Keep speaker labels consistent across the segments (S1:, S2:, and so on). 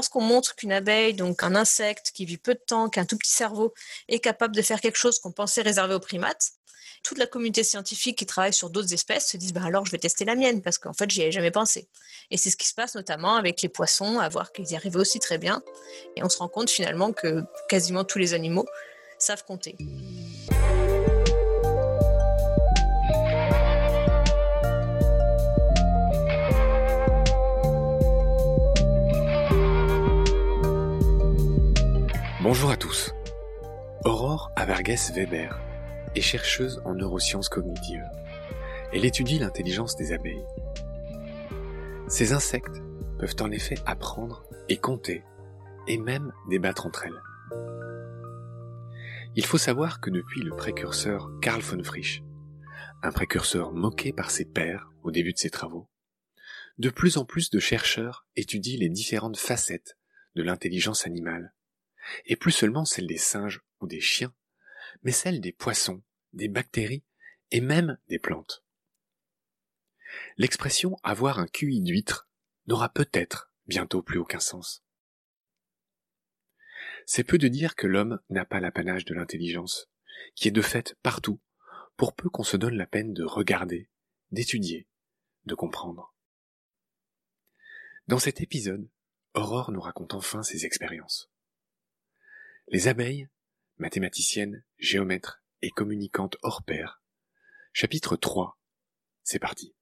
S1: lorsqu'on montre qu'une abeille, donc un insecte qui vit peu de temps, qui a un tout petit cerveau, est capable de faire quelque chose qu'on pensait réservé aux primates, toute la communauté scientifique qui travaille sur d'autres espèces se disent bah alors je vais tester la mienne parce qu'en fait j'y avais jamais pensé. Et c'est ce qui se passe notamment avec les poissons, à voir qu'ils y arrivaient aussi très bien. Et on se rend compte finalement que quasiment tous les animaux savent compter.
S2: Bonjour à tous. Aurore Averges Weber est chercheuse en neurosciences cognitives. Elle étudie l'intelligence des abeilles. Ces insectes peuvent en effet apprendre et compter, et même débattre entre elles. Il faut savoir que depuis le précurseur Karl von Frisch, un précurseur moqué par ses pairs au début de ses travaux, de plus en plus de chercheurs étudient les différentes facettes de l'intelligence animale, et plus seulement celle des singes ou des chiens, mais celle des poissons, des bactéries et même des plantes. L'expression avoir un QI d'huître n'aura peut-être bientôt plus aucun sens. C'est peu de dire que l'homme n'a pas l'apanage de l'intelligence, qui est de fait partout, pour peu qu'on se donne la peine de regarder, d'étudier, de comprendre. Dans cet épisode, Aurore nous raconte enfin ses expériences. Les abeilles mathématicienne, géomètre et communicante hors pair. Chapitre 3. C'est parti.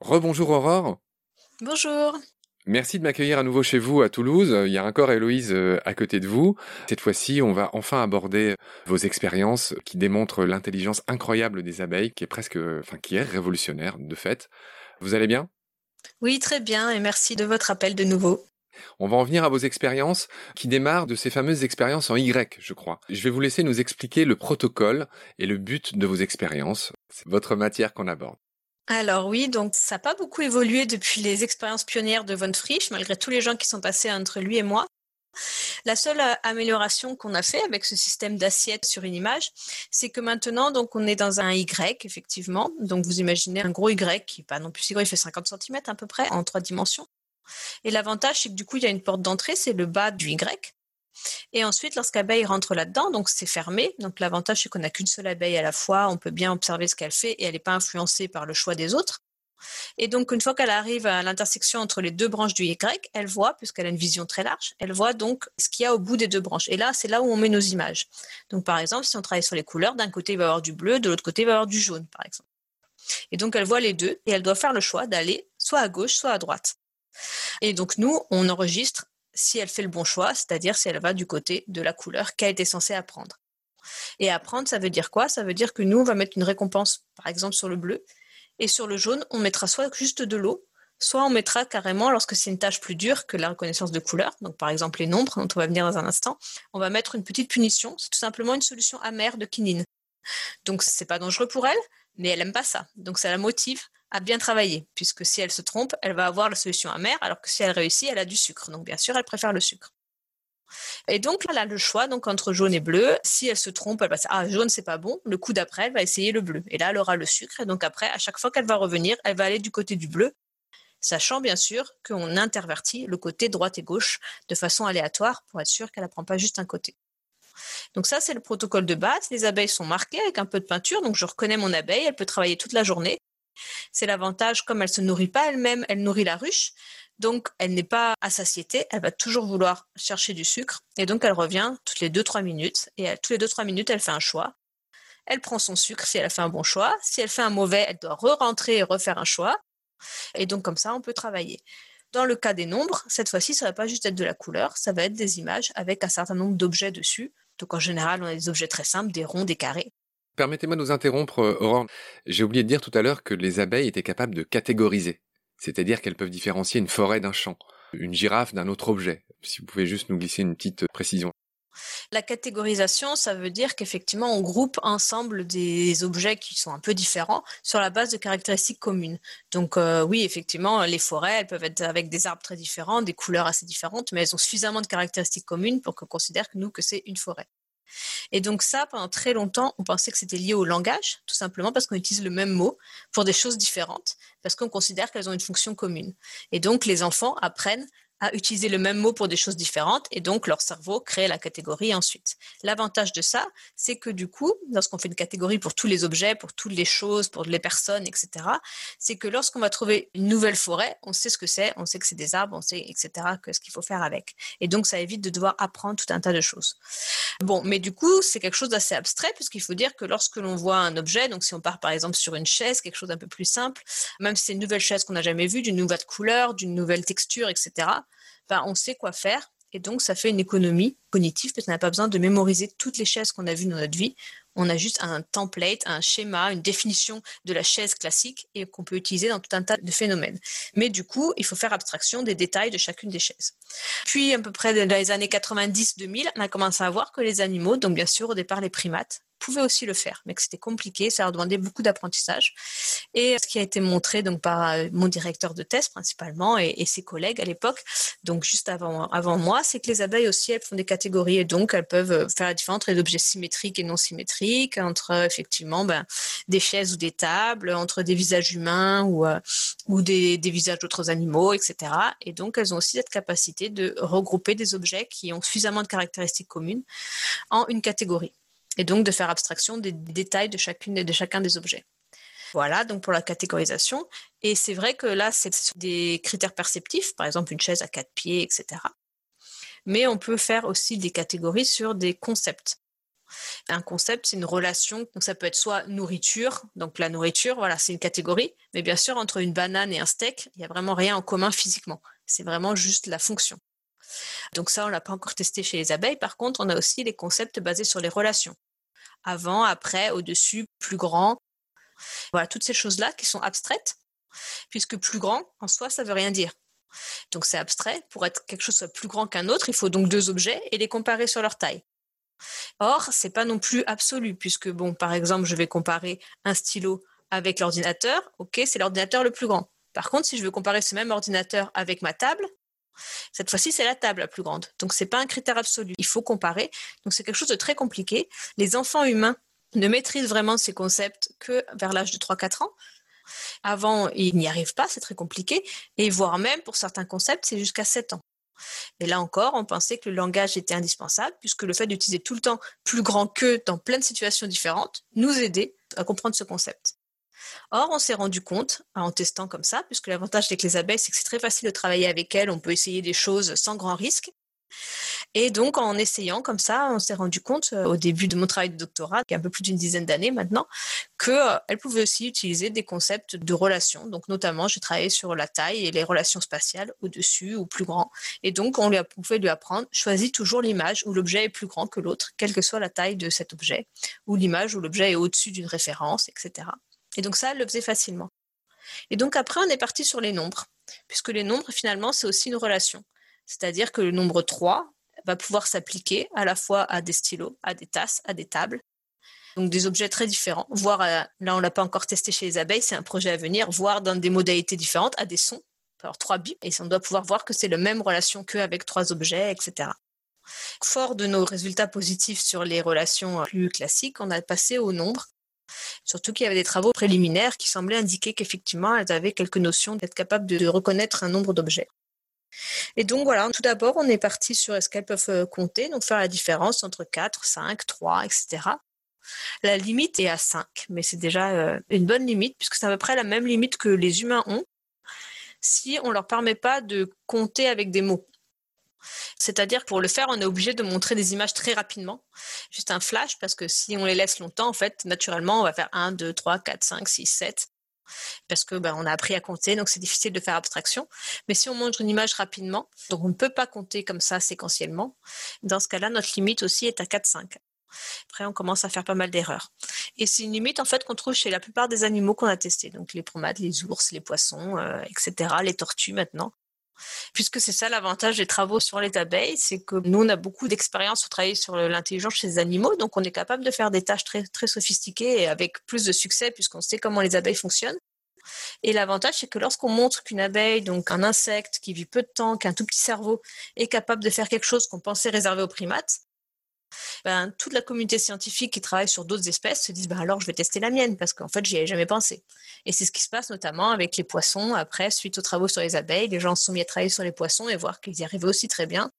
S2: Rebonjour Aurore.
S1: Bonjour.
S2: Merci de m'accueillir à nouveau chez vous à Toulouse. Il y a encore Héloïse euh, à côté de vous. Cette fois-ci, on va enfin aborder vos expériences qui démontrent l'intelligence incroyable des abeilles, qui est presque, enfin, qui est révolutionnaire de fait. Vous allez bien?
S1: Oui, très bien, et merci de votre appel de nouveau.
S2: On va en venir à vos expériences qui démarrent de ces fameuses expériences en Y, je crois. Je vais vous laisser nous expliquer le protocole et le but de vos expériences. C'est votre matière qu'on aborde.
S1: Alors oui, donc ça n'a pas beaucoup évolué depuis les expériences pionnières de Von Frisch, malgré tous les gens qui sont passés entre lui et moi. La seule euh, amélioration qu'on a fait avec ce système d'assiette sur une image, c'est que maintenant, donc, on est dans un Y, effectivement. Donc, vous imaginez un gros Y qui n'est pas non plus si gros, il fait 50 cm à peu près en trois dimensions. Et l'avantage, c'est que du coup, il y a une porte d'entrée, c'est le bas du Y. Et ensuite, lorsqu'abeille rentre là-dedans, donc c'est fermé. Donc l'avantage, c'est qu'on n'a qu'une seule abeille à la fois. On peut bien observer ce qu'elle fait et elle n'est pas influencée par le choix des autres. Et donc, une fois qu'elle arrive à l'intersection entre les deux branches du Y, elle voit, puisqu'elle a une vision très large, elle voit donc ce qu'il y a au bout des deux branches. Et là, c'est là où on met nos images. Donc, par exemple, si on travaille sur les couleurs, d'un côté, il va y avoir du bleu, de l'autre côté, il va y avoir du jaune, par exemple. Et donc, elle voit les deux et elle doit faire le choix d'aller soit à gauche, soit à droite. Et donc nous, on enregistre si elle fait le bon choix, c'est-à-dire si elle va du côté de la couleur qu'elle était censée apprendre. Et apprendre, ça veut dire quoi? Ça veut dire que nous, on va mettre une récompense, par exemple, sur le bleu, et sur le jaune, on mettra soit juste de l'eau, soit on mettra carrément, lorsque c'est une tâche plus dure que la reconnaissance de couleur, donc par exemple les nombres, dont on va venir dans un instant, on va mettre une petite punition, c'est tout simplement une solution amère de quinine. Donc c'est pas dangereux pour elle, mais elle aime pas ça. Donc ça la motive à bien travailler, puisque si elle se trompe, elle va avoir la solution amère, alors que si elle réussit, elle a du sucre. Donc bien sûr, elle préfère le sucre. Et donc elle a le choix entre jaune et bleu. Si elle se trompe, elle va dire ah jaune c'est pas bon. Le coup d'après, elle va essayer le bleu. Et là, elle aura le sucre. Et donc après, à chaque fois qu'elle va revenir, elle va aller du côté du bleu, sachant bien sûr qu'on intervertit le côté droite et gauche de façon aléatoire pour être sûr qu'elle n'apprend pas juste un côté. Donc ça, c'est le protocole de base. Les abeilles sont marquées avec un peu de peinture, donc je reconnais mon abeille, elle peut travailler toute la journée. C'est l'avantage, comme elle se nourrit pas elle-même, elle nourrit la ruche. Donc, elle n'est pas à satiété, elle va toujours vouloir chercher du sucre. Et donc, elle revient toutes les 2-3 minutes. Et toutes les 2-3 minutes, elle fait un choix. Elle prend son sucre si elle a fait un bon choix. Si elle fait un mauvais, elle doit re-rentrer et refaire un choix. Et donc, comme ça, on peut travailler. Dans le cas des nombres, cette fois-ci, ça ne va pas juste être de la couleur, ça va être des images avec un certain nombre d'objets dessus. Donc, en général, on a des objets très simples, des ronds, des carrés.
S2: Permettez-moi de nous interrompre, euh, Aurore. J'ai oublié de dire tout à l'heure que les abeilles étaient capables de catégoriser. C'est-à-dire qu'elles peuvent différencier une forêt d'un champ, une girafe d'un autre objet. Si vous pouvez juste nous glisser une petite précision.
S1: La catégorisation, ça veut dire qu'effectivement, on groupe ensemble des objets qui sont un peu différents sur la base de caractéristiques communes. Donc euh, oui, effectivement, les forêts, elles peuvent être avec des arbres très différents, des couleurs assez différentes, mais elles ont suffisamment de caractéristiques communes pour qu'on considère que nous que c'est une forêt. Et donc ça, pendant très longtemps, on pensait que c'était lié au langage, tout simplement parce qu'on utilise le même mot pour des choses différentes, parce qu'on considère qu'elles ont une fonction commune. Et donc les enfants apprennent à utiliser le même mot pour des choses différentes et donc leur cerveau crée la catégorie ensuite. L'avantage de ça, c'est que du coup, lorsqu'on fait une catégorie pour tous les objets, pour toutes les choses, pour les personnes, etc., c'est que lorsqu'on va trouver une nouvelle forêt, on sait ce que c'est, on sait que c'est des arbres, on sait, etc., que ce qu'il faut faire avec. Et donc, ça évite de devoir apprendre tout un tas de choses. Bon, mais du coup, c'est quelque chose d'assez abstrait puisqu'il faut dire que lorsque l'on voit un objet, donc si on part par exemple sur une chaise, quelque chose d'un peu plus simple, même si c'est une nouvelle chaise qu'on n'a jamais vue, d'une nouvelle couleur, d'une nouvelle texture, etc., ben, on sait quoi faire. Et donc, ça fait une économie cognitive parce qu'on n'a pas besoin de mémoriser toutes les chaises qu'on a vues dans notre vie. On a juste un template, un schéma, une définition de la chaise classique et qu'on peut utiliser dans tout un tas de phénomènes. Mais du coup, il faut faire abstraction des détails de chacune des chaises. Puis, à peu près dans les années 90-2000, on a commencé à voir que les animaux, donc bien sûr au départ les primates, pouvaient aussi le faire, mais que c'était compliqué, ça leur demandait beaucoup d'apprentissage. Et ce qui a été montré donc par euh, mon directeur de thèse principalement et, ses collègues à l'époque, donc juste avant, avant moi, c'est que les abeilles aussi, elles font des et donc elles peuvent euh, faire la différence entre les objets symétriques et non symétriques, entre euh, effectivement ben, des chaises ou des tables, entre des visages humains ou, des, des visages d'autres animaux, etc. Et donc elles ont aussi cette capacité de regrouper des objets qui ont suffisamment de caractéristiques communes en une catégorie et donc de faire abstraction des détails de, chacune, de chacun des objets. Voilà, donc pour la catégorisation. Et c'est vrai que là, c'est des critères perceptifs, par exemple une chaise à quatre pieds, etc. Mais on peut faire aussi des catégories sur des concepts. Un concept, c'est une relation, donc ça peut être soit nourriture, donc la nourriture, voilà, c'est une catégorie, mais bien sûr, entre une banane et un steak, il n'y a vraiment rien en commun physiquement. C'est vraiment juste la fonction. Donc ça, on l'a pas encore testé chez les abeilles. Par contre, on a aussi les concepts basés sur les relations. Avant, après, au-dessus, plus grand. Voilà, toutes ces choses-là qui sont abstraites, puisque plus grand, en soi, ça veut rien dire. Donc c'est abstrait. Pour être quelque chose soit plus grand qu'un autre, il faut donc deux objets et les comparer sur leur taille. Or, c'est pas non plus absolu, puisque bon, par exemple, je vais comparer un stylo avec l'ordinateur. Ok, c'est l'ordinateur le plus grand. Par contre, si je veux comparer ce même ordinateur avec ma table, cette fois-ci, c'est la table la plus grande. Donc, ce n'est pas un critère absolu. Il faut comparer. Donc, c'est quelque chose de très compliqué. Les enfants humains ne maîtrisent vraiment ces concepts que vers l'âge de 3-4 ans. Avant, ils n'y arrivent pas, c'est très compliqué. Et voire même, pour certains concepts, c'est jusqu'à 7 ans. Et là encore, on pensait que le langage était indispensable, puisque le fait d'utiliser tout le temps plus grand que dans plein de situations différentes nous aidait à comprendre ce concept. Or, on s'est rendu compte, en testant comme ça, puisque l'avantage avec les abeilles, c'est que c'est très facile de travailler avec elles, on peut essayer des choses sans grand risque. Et donc, en essayant comme ça, on s'est rendu compte, euh, au début de mon travail de doctorat, qui est un peu plus d'une dizaine d'années maintenant, qu'elles euh, pouvaient aussi utiliser des concepts de relations. Donc, notamment, j'ai travaillé sur la taille et les relations spatiales, au-dessus ou plus grand. Et donc, on, lui a, pouvait lui apprendre, choisis toujours l'image où l'objet est plus grand que l'autre, quelle que soit la taille de cet objet, ou l'image où l'objet est au-dessus d'une référence, etc. Et donc ça, elle le faisait facilement. Et donc après, on est parti sur les nombres, puisque les nombres, finalement, c'est aussi une relation. C'est-à-dire que le nombre 3 va pouvoir s'appliquer à la fois à des stylos, à des tasses, à des tables, donc des objets très différents, voire, là on l'a pas encore testé chez les abeilles, c'est un projet à venir, voire dans des modalités différentes, à des sons, alors trois bits, et on doit pouvoir voir que c'est la même relation qu'avec trois objets, etc. Fort de nos résultats positifs sur les relations plus classiques, on a passé au nombre. Surtout qu'il y avait des travaux préliminaires qui semblaient indiquer qu'effectivement, elles avaient quelques notions d'être capables de reconnaître un nombre d'objets. Et donc voilà, tout d'abord, on est parti sur est-ce qu'elles peuvent euh, compter, donc faire la différence entre 4, 5, 3, etc. La limite est à 5, mais c'est déjà euh, une bonne limite, puisque c'est à peu près la même limite que les humains ont, si on ne leur permet pas de compter avec des mots. C'est-à-dire pour le faire, on est obligé de montrer des images très rapidement, juste un flash, parce que si on les laisse longtemps, en fait, naturellement, on va faire 1, 2, 3, 4, 5, 6, 7, parce que ben, on a appris à compter, donc c'est difficile de faire abstraction. Mais si on montre une image rapidement, donc on ne peut pas compter comme ça séquentiellement, dans ce cas-là, notre limite aussi est à 4, 5. Après, on commence à faire pas mal d'erreurs. Et c'est une limite en fait qu'on trouve chez la plupart des animaux qu'on a testés, donc les primates, les ours, les poissons, euh, etc., les tortues maintenant puisque c'est ça l'avantage des travaux sur les abeilles, c'est que nous, on a beaucoup d'expérience sur travailler sur l'intelligence chez les animaux, donc on est capable de faire des tâches très, très sophistiquées et avec plus de succès puisqu'on sait comment les abeilles fonctionnent. Et l'avantage, c'est que lorsqu'on montre qu'une abeille, donc un insecte qui vit peu de temps, qui a un tout petit cerveau, est capable de faire quelque chose qu'on pensait réservé aux primates, ben, toute la communauté scientifique qui travaille sur d'autres espèces se disent ben alors je vais tester la mienne parce qu'en fait j'y avais jamais pensé. Et c'est ce qui se passe notamment avec les poissons. Après, suite aux travaux sur les abeilles, les gens se sont mis à travailler sur les poissons et voir qu'ils y arrivaient aussi très bien.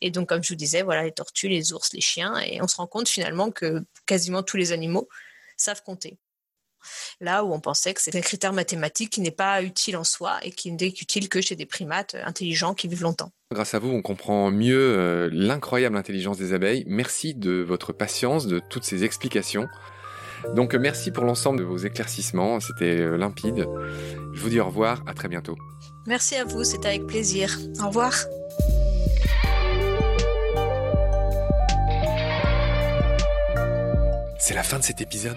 S1: Et donc, comme je vous disais, voilà, les tortues, les ours, les chiens, et on se rend compte finalement que quasiment tous les animaux savent compter. Là où on pensait que c'est un critère mathématique qui n'est pas utile en soi et qui n'est utile que chez des primates intelligents qui vivent longtemps.
S2: Grâce à vous, on comprend mieux euh, l'incroyable intelligence des abeilles. Merci de votre patience, de toutes ces explications. Donc merci pour l'ensemble de vos éclaircissements, c'était euh, limpide. Je vous dis au revoir, à très bientôt.
S1: Merci à vous, c'était avec plaisir. Au revoir.
S2: C'est la fin de cet épisode.